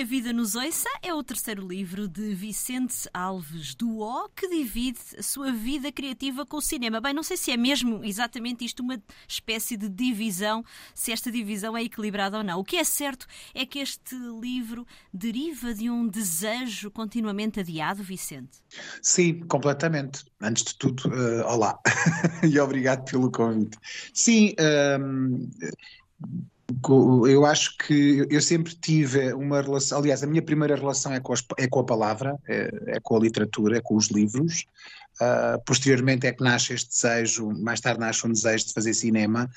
A Vida nos Ouça é o terceiro livro de Vicente Alves Duó, que divide a sua vida criativa com o cinema. Bem, não sei se é mesmo exatamente isto uma espécie de divisão, se esta divisão é equilibrada ou não. O que é certo é que este livro deriva de um desejo continuamente adiado, Vicente. Sim, completamente. Antes de tudo, uh, olá e obrigado pelo convite. Sim, um, ehm, eu acho que eu sempre tive uma relação, aliás, a minha primeira relação é com, as, é com a palavra, é, é, com a literatura, é com os livros. Uh, posteriormente é que nasce este desejo, mais tarde nasce um desejo de fazer cinema,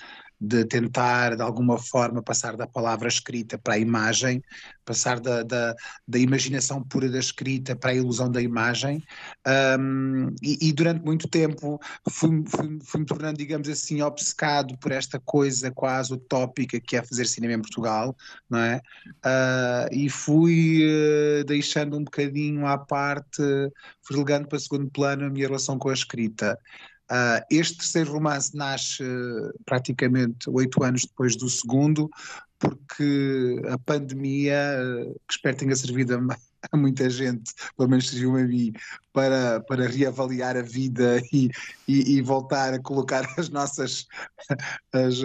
de tentar de alguma forma passar da palavra escrita para a imagem, passar da, da, da imaginação pura da escrita para a ilusão da imagem, um, e, e, durante muito tempo fui-me fui, fui tornando, digamos assim, obcecado por esta coisa quase utópica que é fazer cinema em Portugal, não é? Uh, e fui uh, deixando um bocadinho à parte, fui relegando para segundo plano a minha relação com a escrita. Uh, este terceiro romance nasce uh, praticamente oito anos depois do segundo, porque a pandemia, uh, que espero tenha servido a, a, muita gente, pelo menos serviu a mim, para, para reavaliar a vida e, e, e voltar a colocar as nossas as,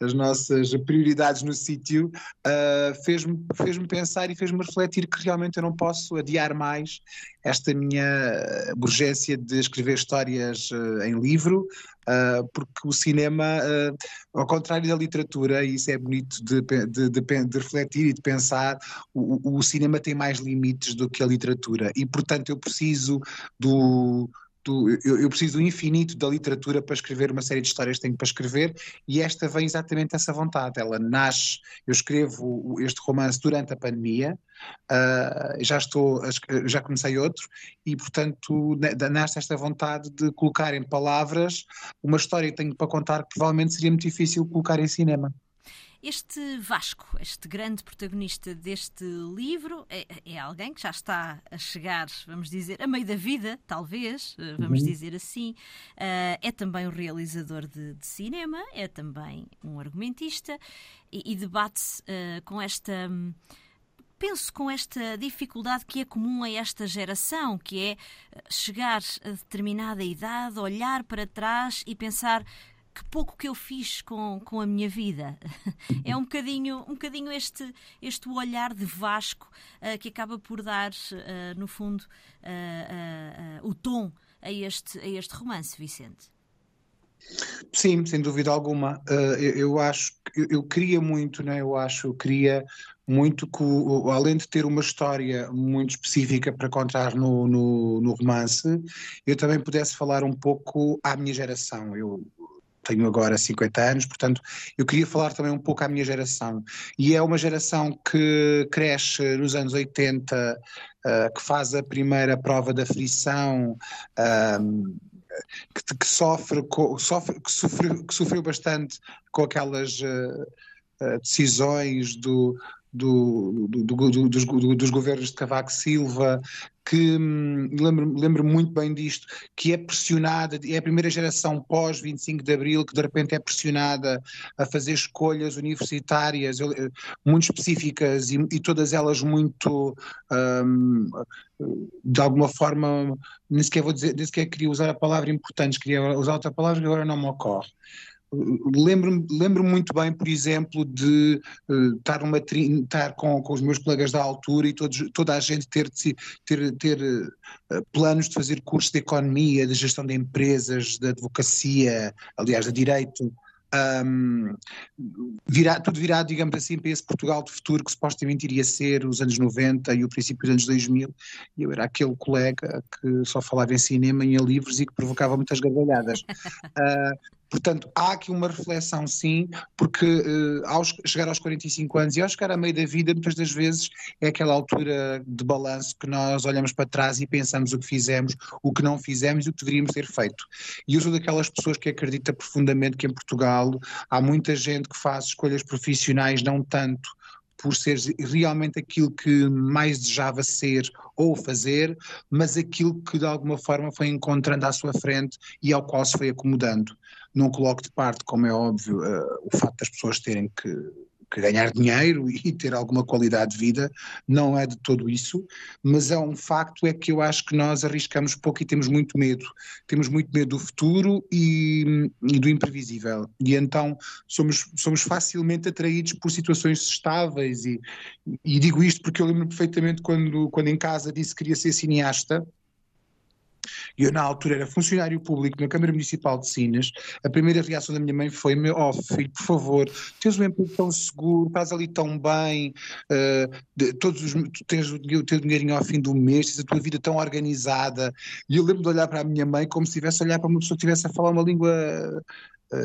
as nossas prioridades no sítio, uh, fez-me fez pensar e fez-me refletir que realmente eu não posso adiar mais esta minha urgência de escrever histórias uh, em livro, uh, porque o cinema, ao contrário da literatura, e isso é bonito de, de, de, de refletir e de pensar, o, o cinema tem mais limites do que a literatura. E, portanto, eu preciso do eu, eu, preciso do infinito da literatura para escrever uma série de histórias que tenho para escrever e esta vem exatamente essa vontade. Ela nasce, eu escrevo este romance durante a pandemia, uh, já estou, já comecei outro e portanto nasce esta vontade de colocar em palavras uma história que tenho para contar que provavelmente seria muito difícil colocar em cinema. Este Vasco, este grande protagonista deste livro, é, é, alguém que já está a chegar, vamos dizer, a meio da vida, talvez, eh, vamos uhum. dizer assim. Uh, é também um realizador de, de, cinema, é também um argumentista e, e debate-se uh, com esta. penso com esta dificuldade que é comum a esta geração, que é chegar a determinada idade, olhar para trás e pensar que pouco que eu fiz com, com a minha vida. É um bocadinho, um bocadinho este, este olhar de Vasco uh, que acaba por dar, uh, no fundo, uh, o tom a este, a este romance, Vicente. Sim, sem dúvida alguma. Eu, eu, acho, eu, eu queria muito, né? eu acho, eu queria muito que, além de ter uma história muito específica para contar no, no, no romance, eu também pudesse falar um pouco à minha geração. Eu, tenho agora 50 anos, portanto, eu queria falar também um pouco à minha geração. E é uma geração que cresce nos anos 80, uh, eh, que faz a primeira prova da frição. Um, que, que, sofre, sofre, que, sofreu, que sofreu bastante com aquelas uh, decisões do, do, do, do, dos, governos de Cavaco Silva, que hum, lembro, lembro muito bem disto, que é pressionada, é a primeira geração pós 25 de Abril que de repente é pressionada a fazer escolhas universitárias eh, muito específicas e, e todas elas muito hum, de alguma forma, nem sequer vou dizer, nem sequer queria usar a palavra importantes, queria usar outra palavra que agora não me ocorre lembro, lembro muito bem, por exemplo, de uh, estar, estar com, com os meus colegas da altura e todos, toda a gente ter, ter, ter uh, planos de fazer cursos de economia, de gestão de empresas, de advocacia, aliás, de direito. Um, tudo virá, digamos assim, para esse Portugal de futuro que supostamente iria ser os anos 90 e o princípio dos anos 2000. E eu era aquele colega que só falava em cinema e em livros e que provocava muitas gargalhadas. Uh, Portanto, há aqui uma reflexão, sim, porque uh, ao chegar aos 45 anos e ao chegar a meio da vida, muitas das vezes é aquela altura de balanço que nós olhamos para trás e pensamos o que fizemos, o que não fizemos e o que deveríamos ter feito. E eu sou daquelas pessoas que acredita profundamente que em Portugal há muita gente que faz escolhas profissionais não tanto por ser realmente aquilo que mais desejava ser ou fazer, mas aquilo que de alguma forma foi encontrando à sua frente e ao qual se foi acomodando. Não coloco de parte, como é óbvio, uh, o facto das pessoas terem que, porque ganhar dinheiro e ter alguma qualidade de vida não é de todo isso, mas é um facto é que eu acho que nós arriscamos pouco e temos muito medo. Temos muito medo do futuro e, e do imprevisível. E então somos, somos facilmente atraídos por situações estáveis e, e digo isto porque eu lembro perfeitamente quando, quando em casa disse que queria ser cineasta, eu, na altura, era funcionário público na Câmara Municipal de Sines. A primeira reação da minha mãe foi: meu, oh, filho, por favor, tens um emprego tão seguro, estás ali tão bem, uh, de, todos os, tens o, teu dinheirinho ao fim do mês, tens a tua vida tão organizada. E eu lembro de olhar para a minha mãe como se estivesse a olhar para uma pessoa que estivesse a falar uma língua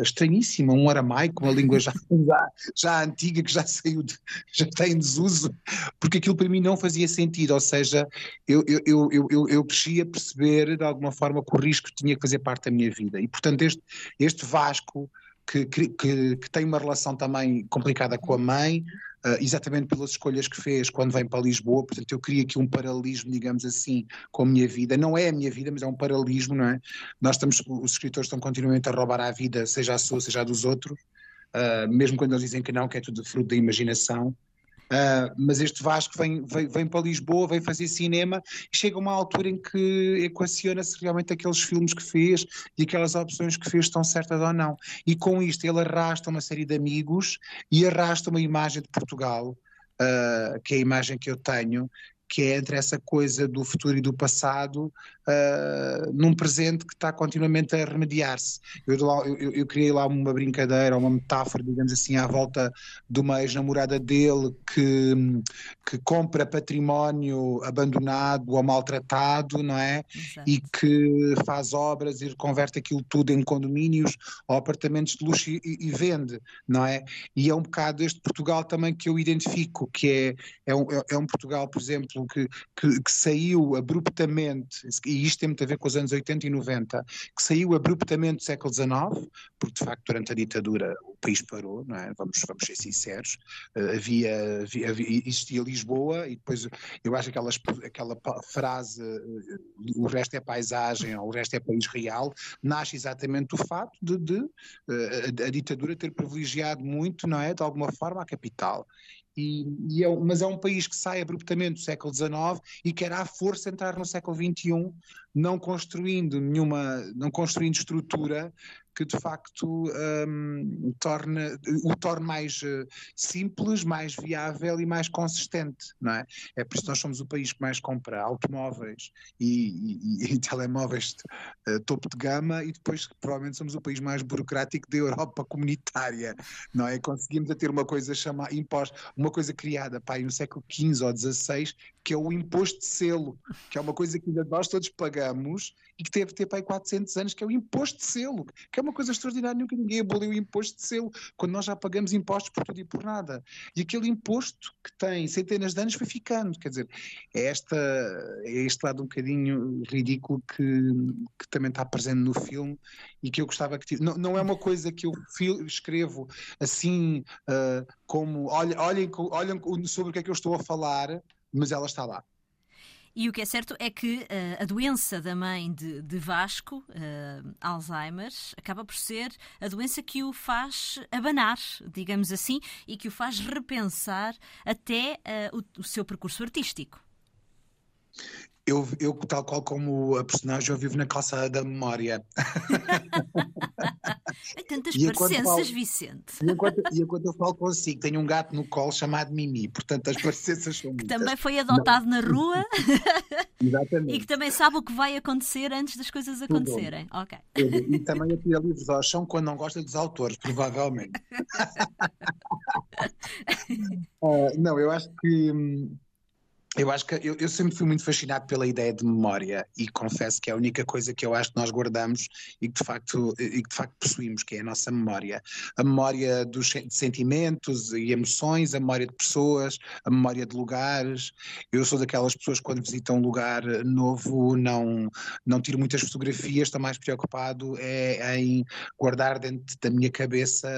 estranhíssima, um aramaico, uma língua já, já, já, antiga, que já saiu, de, já está em desuso, porque aquilo para mim não fazia sentido, ou seja, eu, eu, eu, eu, eu cresci a perceber de alguma forma que o risco tinha que fazer parte da minha vida, e portanto este, este Vasco, que, que, que tem uma relação também complicada com a mãe, exatamente pelas escolhas que fez quando vem para Lisboa, portanto eu queria aqui um paralelismo, digamos assim, com a minha vida, não é a minha vida, mas é um paralelismo, não é? Nós estamos, os escritores estão continuamente a roubar a vida, seja a sua, seja a dos outros, uh, mesmo quando eles dizem que não, que é tudo fruto da imaginação, Uh, mas este Vasco vem, vem, vem, para Lisboa, vem fazer cinema e chega uma altura em que equaciona se realmente aqueles filmes que fez e aquelas opções que fez estão certas ou não. E com isto ele arrasta uma série de amigos e arrasta uma imagem de Portugal, uh, que é a imagem que eu tenho, que é entre essa coisa do futuro e do passado, uh, num presente que está continuamente a remediar-se. Eu, eu, eu, criei lá uma brincadeira, uma metáfora, digamos assim, à volta de uma ex-namorada dele que, que compra património abandonado ou maltratado, não é? Exato. E que faz obras e converte aquilo tudo em condomínios ou apartamentos de luxo e, e, vende, não é? E é um bocado este Portugal também que eu identifico, que é, é, um, é um Portugal, por exemplo, que, que, que saiu abruptamente, e isto tem muito a ver com os anos 80 e 90, que saiu abruptamente do século XIX, porque de facto durante a ditadura o país parou, não é? vamos, vamos ser sinceros, uh, havia, havia, existia Lisboa e depois eu acho que aquela, frase uh, o resto é paisagem ou o resto é país real, nasce exatamente do fato de, de uh, a, a ditadura ter privilegiado muito, não é, de alguma forma, a capital. E, e é, mas é um país que sai abruptamente do século XIX e quer à força entrar no século XXI, não construindo nenhuma, não construindo estrutura que de facto um, torne, o torne mais uh, simples, mais viável e mais consistente, não é? É por isso que nós somos o país que mais compra automóveis e, e, e telemóveis de, uh, topo de gama e depois provavelmente somos o país mais burocrático da Europa comunitária, não é? Conseguimos a ter uma coisa chamada imposto, uma coisa criada pá, no século XV ou XVI que é o imposto de selo, que é uma coisa que ainda nós todos pagamos e que teve ter para aí 400 anos, que é o imposto de selo, que é uma coisa extraordinária, nunca ninguém aboliu o imposto de selo, quando nós já pagamos impostos por tudo e por nada. E aquele imposto que tem centenas de anos foi ficando, quer dizer, é, esta, é este lado um bocadinho ridículo que, que também está presente no filme e que eu gostava que não, não é uma coisa que eu escrevo assim uh, como olhem, olhem, olhem sobre o que é que eu estou a falar mas ela está lá. E o que é certo é que uh, a doença da mãe de, de Vasco, uh, Alzheimer, acaba por ser a doença que o faz abanar, digamos assim, e que o faz repensar até uh, o, o seu percurso artístico. Eu, eu, tal qual como a personagem, eu vivo na calçada da memória. Tantas parecenças, falo, Vicente. E enquanto, e enquanto eu falo consigo, tenho um gato no colo chamado Mimi, portanto as parecenças são muitas. Que também foi adotado Não. na rua. Exatamente. E que também sabe o que vai acontecer antes das coisas acontecerem. Ok. E também atira livros ao chão quando não gosta dos autores, provavelmente. uh, não, eu acho que. Hum, eu acho que eu, eu, sempre fui muito fascinado pela ideia de memória e confesso que é a única coisa que eu acho que nós guardamos e que de facto, e que de facto possuímos, que é a nossa memória. A memória dos sentimentos e emoções, a memória de pessoas, a memória de lugares. Eu sou daquelas pessoas que quando visitam um lugar novo não, não tiro muitas fotografias, estou mais preocupado é em guardar dentro da minha cabeça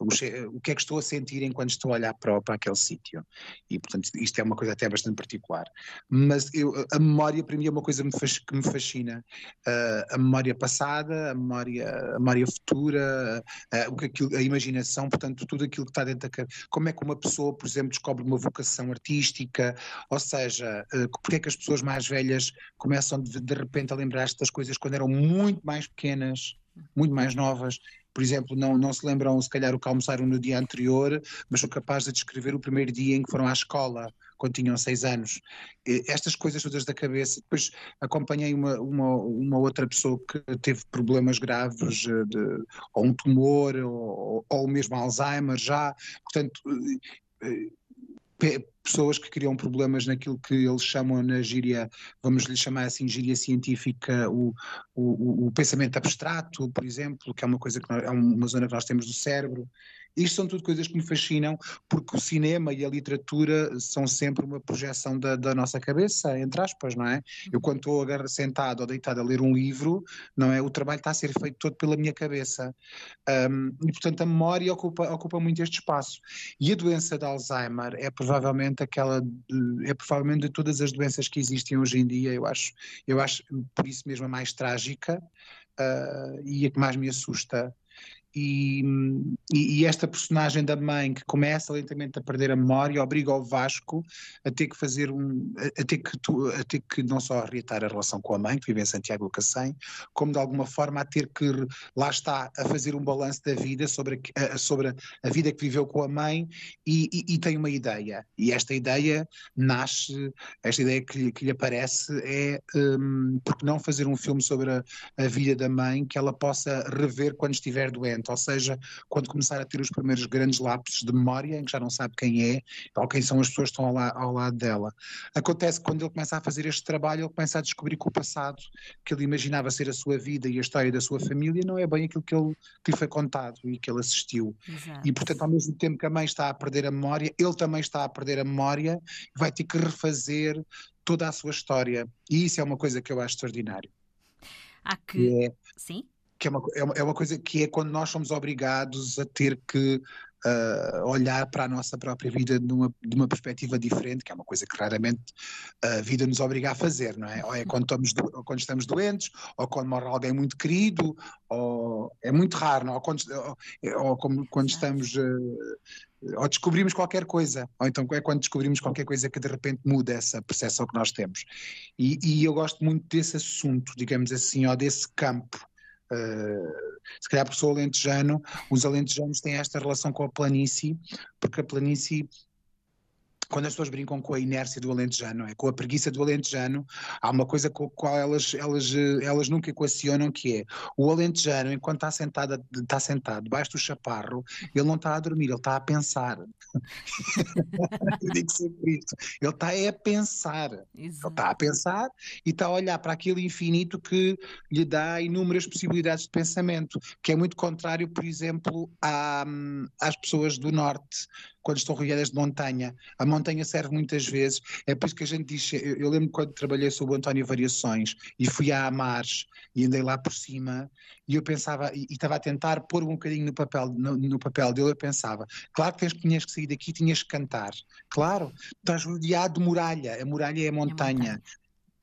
o, o que é que estou a sentir enquanto estou a olhar para, para aquele sítio. E portanto isto é uma coisa até bastante particular. Mas eu, a memória, para mim, é uma coisa que me fascina. Uh, a memória passada, a memória, a memória futura, uh, o que aquilo, a imaginação, portanto, tudo aquilo que está dentro da cabeça. Como é que uma pessoa, por exemplo, descobre uma vocação artística, ou seja, uh, porque é que as pessoas mais velhas começam de, de repente a lembrar-se das coisas quando eram muito mais pequenas, muito mais novas, por exemplo, não, não se lembram se calhar o que almoçaram no dia anterior, mas são capazes de descrever o primeiro dia em que foram à escola, quando tinham seis anos. Estas coisas todas da cabeça. Depois acompanhei uma, uma, uma outra pessoa que teve problemas graves, eh, de, ou um tumor, ou, ou mesmo Alzheimer já. Portanto, eh, eh, pessoas que criam problemas naquilo que eles chamam na gíria, vamos lhe chamar assim, gíria científica, o, o, o pensamento abstrato, por exemplo, que é uma coisa que nós, é uma zona que nós temos do cérebro. Isto são tudo coisas que me fascinam, porque o cinema e a literatura são sempre uma projeção da, da nossa cabeça, entre aspas, não é? Eu quando estou sentado ou deitado a ler um livro, não é? O trabalho está a ser feito todo pela minha cabeça. Um, e, portanto, a memória ocupa, ocupa muito este espaço. E a doença de Alzheimer é provavelmente aquela, é provavelmente de todas as doenças que existem hoje em dia, eu acho, eu acho por isso mesmo a mais trágica uh, e a que mais me assusta. E, e, esta personagem da mãe que começa lentamente a perder a memória obriga o Vasco a ter que fazer um a, ter que a ter que não só reatar a relação com a mãe que vive em Santiago do Cacém como de alguma forma a ter que lá está a fazer um balanço da vida sobre a, sobre a vida que viveu com a mãe e, e, e tem uma ideia. E esta ideia nasce esta ideia que lhe, que lhe aparece é um, porque não fazer um filme sobre a, a vida da mãe que ela possa rever quando estiver doente ou seja, quando começar a ter os primeiros grandes lapsos de memória, em que já não sabe quem é ou quem são as pessoas que estão ao, la ao lado dela. Acontece que quando ele começa a fazer este trabalho, ele começa a descobrir que o passado que ele imaginava ser a sua vida e a história da sua família não é bem aquilo que, ele, que lhe foi contado e que ele assistiu. Exato. E, portanto, ao mesmo tempo que a mãe está a perder a memória, ele também está a perder a memória e vai ter que refazer toda a sua história. E isso é uma coisa que eu acho extraordinário. Há que. É... Sim? Que é uma, é uma, é uma coisa que é quando nós somos obrigados a ter que uh, olhar para a nossa própria vida numa, de uma perspectiva diferente, que é uma coisa que raramente a vida nos obriga a fazer, não é? Ou é quando estamos, do, ou quando estamos doentes, ou quando morre alguém muito querido, ou é muito raro, não? ou quando, ou, ou como, quando estamos. Uh, ou descobrimos qualquer coisa, ou então é quando descobrimos qualquer coisa que de repente muda essa percepção que nós temos. E, e eu gosto muito desse assunto, digamos assim, ou desse campo, Uh, se calhar por sou alentejano, os alentejanos têm esta relação com a planície, porque a planície quando as pessoas brincam com a inércia do alentejano, é? com a preguiça do alentejano, há uma coisa com a qual elas, elas, elas nunca equacionam que é o alentejano, enquanto está sentado, está sentado debaixo do chaparro, ele não está a dormir, ele está a pensar. Eu digo sempre isto. Ele está é a pensar. Exato. Ele está a pensar e está a olhar para aquele infinito que lhe dá inúmeras possibilidades de pensamento, que é muito contrário, por exemplo, à, às pessoas do norte quando estão rodeadas de montanha. A montanha serve muitas vezes, é por isso que a gente diz, eu, eu lembro quando trabalhei sobre o António Variações e fui a Amares e andei lá por cima e eu pensava, e, e estava a tentar pôr um bocadinho no papel, no, no, papel dele, eu pensava, claro que tinhas que sair daqui, tinhas que cantar, claro, estás rodeado de muralha, a muralha é a montanha. É a montanha.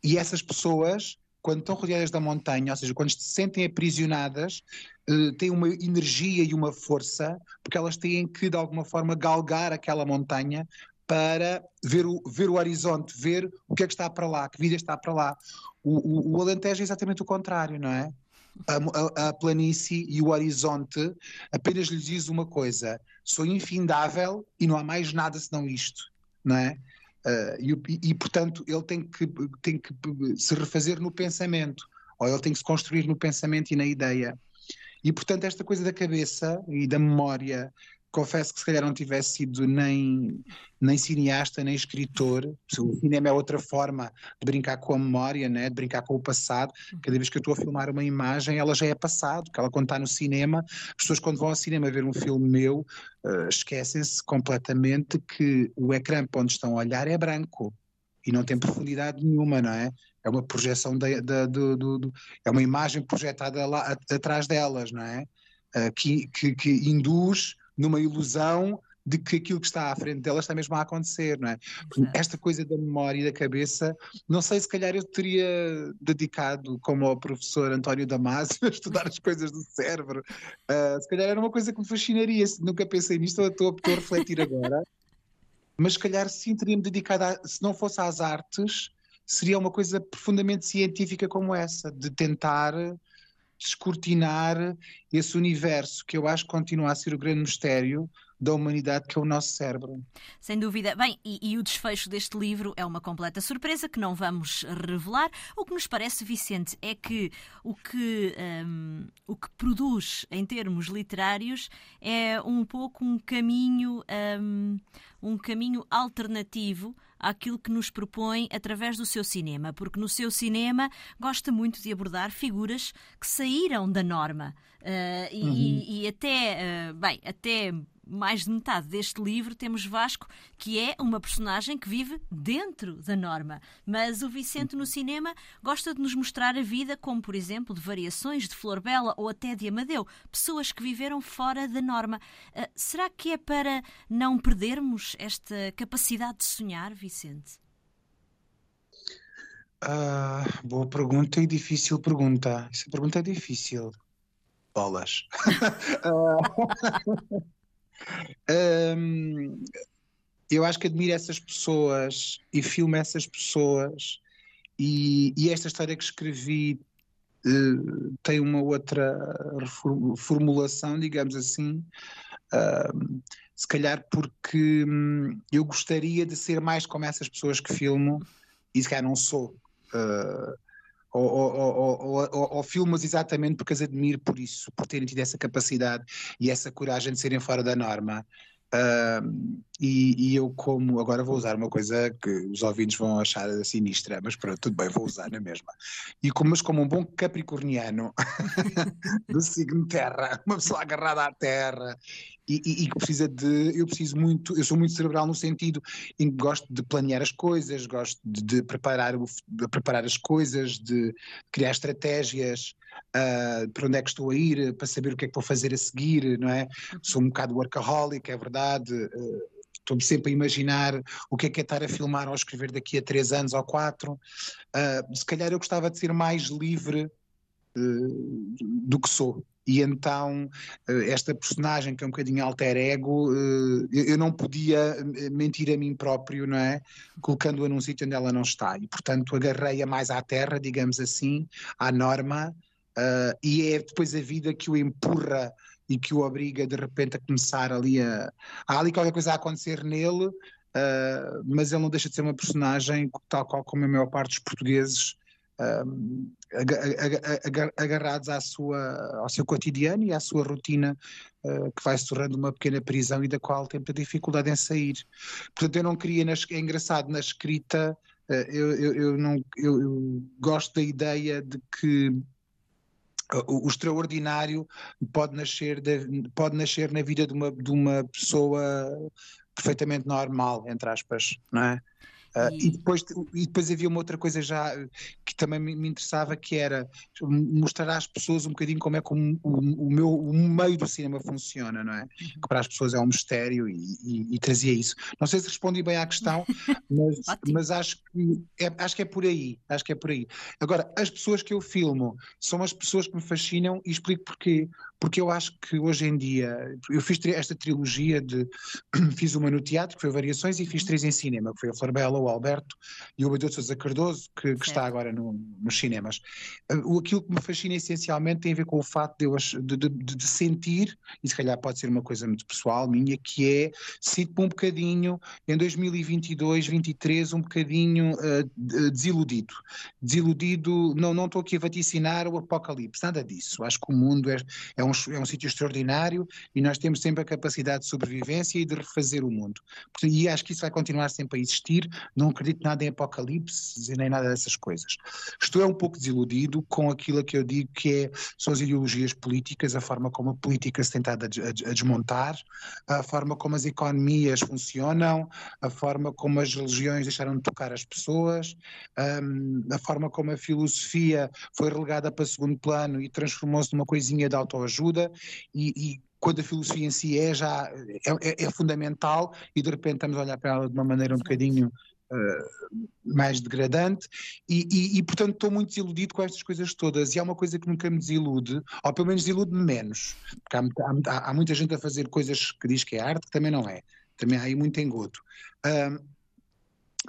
E essas pessoas quando estão rodeadas da montanha, ou seja, quando se sentem aprisionadas, uh, têm uma energia e uma força, porque elas têm que, de alguma forma, galgar aquela montanha para ver o, ver o horizonte, ver o que é que está para lá, que vida está para lá. O, o, o Alentejo é exatamente o contrário, não é? A, a, a, planície e o horizonte apenas lhes diz uma coisa: sou infindável e não há mais nada senão isto, não é? Uh, e, e, portanto, ele tem que, tem que se refazer no pensamento, ou ele tem que se construir no pensamento e na ideia. E, portanto, esta coisa da cabeça e da memória confesso que se calhar não tivesse sido nem, nem cineasta, nem escritor. O cinema é outra forma de brincar com a memória, né? de brincar com o passado. Cada vez que eu estou a filmar uma imagem, ela já é passado, que ela quando está no cinema, as pessoas quando vão ao cinema ver um filme meu, uh, esquecem-se completamente que o ecrã para onde estão a olhar é branco e não tem profundidade nenhuma, não é? É uma projeção da do, do, do, é uma imagem projetada lá atrás delas, não é? Uh, que, que, que induz numa ilusão de que aquilo que está à frente dela está mesmo a acontecer, não é? Esta coisa da memória e da cabeça, não sei se calhar eu teria dedicado, como o professor António Damasio, a estudar as coisas do cérebro. Uh, se calhar era uma coisa que me fascinaria, nunca pensei nisto, estou, estou a refletir agora. Mas se calhar sim teria-me dedicado, a, se não fosse às artes, seria uma coisa profundamente científica como essa, de tentar descortinar esse universo que eu acho que continua a ser o grande mistério da humanidade que é o nosso cérebro. Sem dúvida. Bem, e, e, o desfecho deste livro é uma completa surpresa que não vamos revelar. O que nos parece, Vicente, é que o que, um, o que produz em termos literários é um pouco um caminho, um, um caminho alternativo àquilo que nos propõe através do seu cinema, porque no seu cinema gosta muito de abordar figuras que saíram da norma. Uh, e, uhum. e, até, uh, bem, até mais de metade deste livro temos Vasco, que é uma personagem que vive dentro da norma. Mas o Vicente no cinema gosta de nos mostrar a vida como, por exemplo, de variações de Flor Bela ou até de Amadeu, pessoas que viveram fora da norma. Uh, será que é para não perdermos esta capacidade de sonhar, Vicente? Uh, boa pergunta e difícil pergunta. Essa pergunta é difícil. Bolas. uh... Um, eu acho que admiro essas pessoas e filmo essas pessoas e, e esta história que escrevi uh, tem uma outra formulação, digamos assim, uh, se calhar porque um, eu gostaria de ser mais como essas pessoas que filmo e se calhar não sou. Uh, ou, ou, ou, ou, filmas exatamente porque as admiro por isso, por terem tido essa capacidade e essa coragem de serem fora da norma. Uh, e, e, eu, como agora vou usar uma coisa que os ouvintes vão achar sinistra, mas pronto, tudo bem, vou usar na mesma. E como, mas como um bom capricorniano do signo Terra, uma pessoa agarrada à Terra e, e, precisa de. Eu preciso muito, eu sou muito cerebral no sentido em que gosto de planear as coisas, gosto de, de preparar, de preparar as coisas, de criar estratégias uh, para onde é que estou a ir, para saber o que é que vou fazer a seguir, não é? Sou um bocado workaholic, é verdade. Uh, Estou-me sempre a imaginar o que é que é estar a filmar ou a escrever daqui a três anos ou quatro. Uh, se calhar eu gostava de ser mais livre do que sou. E então, esta personagem que é um bocadinho alter ego, eu não podia mentir a mim próprio, não é? Colocando-a num sítio onde ela não está. E, portanto, agarrei-a mais à terra, digamos assim, à norma, e é depois a vida que o empurra e que o obriga de repente a começar ali a. Há ali qualquer coisa a acontecer nele, mas ele não deixa de ser uma personagem, tal qual como a maior parte dos portugueses, agarrados à sua, ao seu cotidiano e à sua rotina, que vai se tornando uma pequena prisão e da qual tem muita dificuldade em sair. Portanto, eu não queria, na, é engraçado, na escrita. Eu, eu, eu, não, eu, eu gosto da ideia de que o, extraordinário pode nascer, de, pode nascer na vida de uma, de uma pessoa perfeitamente normal, entre aspas, não é? Uh, e... depois, e depois havia uma outra coisa já que também me, me interessava, que era mostrar às pessoas um bocadinho como é que o, o, o meu, o meio do cinema funciona, não é? Uhum. Que para as pessoas é um mistério e, e, e, trazia isso. Não sei se respondi bem à questão, mas, mas acho, que é, acho que é por aí. Acho que é por aí. Agora, as pessoas que eu filmo são as pessoas que me fascinam e explico porquê. Porque eu acho que hoje em dia, eu fiz esta trilogia de. fiz uma no teatro, que foi Variações, e fiz uhum. três em cinema, que foi a Flor Bela, o Alberto e o Amadeu de Sousa Cardoso, que, que está agora no, nos cinemas. Uh, aquilo que me fascina essencialmente tem a ver com o facto de, eu, de, de, de, sentir, e se calhar pode ser uma coisa muito pessoal minha, que é, sinto-me um bocadinho, em 2022, 2023, um bocadinho uh, desiludido. Desiludido, não, não estou aqui a vaticinar o apocalipse, nada disso. Acho que o mundo é, é um, é um sítio extraordinário e nós temos sempre a capacidade de sobrevivência e de refazer o mundo. E acho que isso vai continuar sempre a existir, não acredito nada em apocalipse nem nada dessas coisas. Estou é um pouco desiludido com aquilo que eu digo que é, são as ideologias políticas, a forma como a política se tem estado a, desmontar, a forma como as economias funcionam, a forma como as religiões deixaram de tocar as pessoas, um, a forma como a filosofia foi relegada para segundo plano e transformou-se numa coisinha de autoajuda e, e quando a filosofia em si é já é, é, é fundamental e de repente estamos a olhar para ela de uma maneira um bocadinho mais degradante e, e, e, portanto estou muito desiludido com estas coisas todas e há uma coisa que nunca me desilude, ou pelo menos desilude-me menos, porque há, há, há, muita gente a fazer coisas que diz que é arte que também não é, também há aí muito engodo. Uh,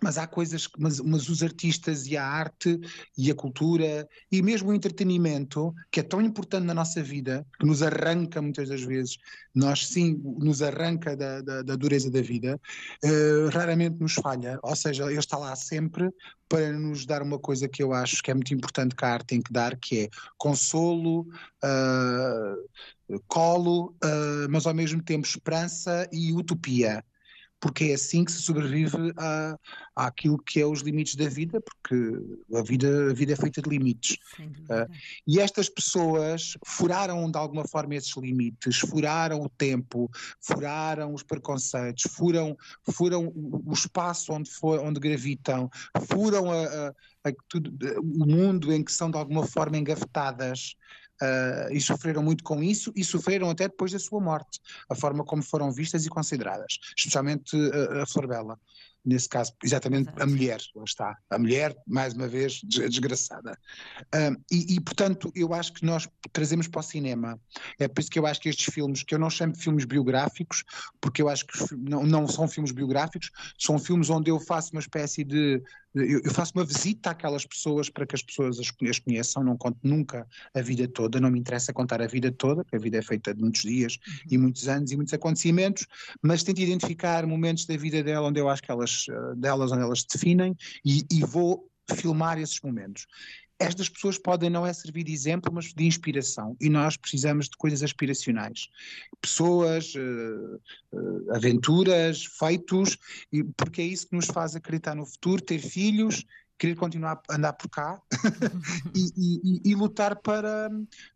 mas há coisas, mas, mas, os artistas e a arte e a cultura e mesmo o entretenimento, que é tão importante na nossa vida, que nos arranca muitas das vezes, nós sim, nos arranca da, da, da dureza da vida, uh, raramente nos falha. Ou seja, ele está lá sempre para nos dar uma coisa que eu acho que é muito importante que a arte tem que dar, que é consolo, uh, colo, uh, mas ao mesmo tempo esperança e utopia porque é assim que se sobrevive à, àquilo que é os limites da vida, porque a vida, a vida é feita de limites. Uh, e estas pessoas furaram de alguma forma esses limites, furaram o tempo, furaram os preconceitos, furam, furam o espaço onde, for, onde gravitam, furam a, a, a tudo, o mundo em que são de alguma forma engavetadas. Uh, e sofreram muito com isso e sofreram até depois da sua morte, a forma como foram vistas e consideradas, especialmente uh, a Flor Bela nesse caso, exatamente Exato. a mulher, lá está, a mulher, mais uma vez, desgraçada. e, e, portanto, eu acho que nós trazemos para o cinema, é por isso que eu acho que estes filmes, que eu não chamo de filmes biográficos, porque eu acho que não, não são filmes biográficos, são filmes onde eu faço uma espécie de. Eu, eu faço uma visita àquelas pessoas para que as pessoas as, conheçam, não conto nunca a vida toda, não me interessa contar a vida toda, porque a vida é feita de muitos dias uhum. e muitos anos e muitos acontecimentos, mas tento identificar momentos da vida dela onde eu acho que elas eh, delas onde elas definem e, e vou filmar esses momentos estas pessoas podem não é servir de exemplo, mas de inspiração. E nós precisamos de coisas aspiracionais. Pessoas, uh, uh, aventuras, feitos, porque é isso que nos faz acreditar no futuro, ter filhos querer continuar a andar por cá e, e, e, lutar para,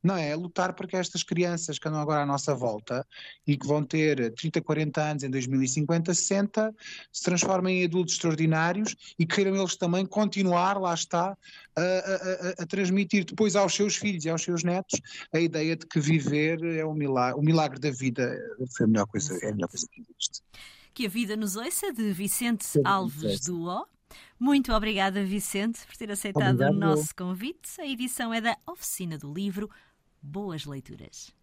não é? Lutar para que estas crianças que andam agora à nossa volta e que vão ter 30, 40 anos em 2050, 60, se transformem em adultos extraordinários e queiram eles também continuar, lá está, a, a, a, transmitir depois aos seus filhos e aos seus netos a ideia de que viver é um milagre, o milagre da vida foi a melhor coisa, é a melhor coisa que existe. Que a vida nos ouça, de Vicente Alves do O. Muito obrigada, Vicente, por ter aceitado Obrigado. o nosso convite. A edição é da Oficina do Livro. Boas leituras.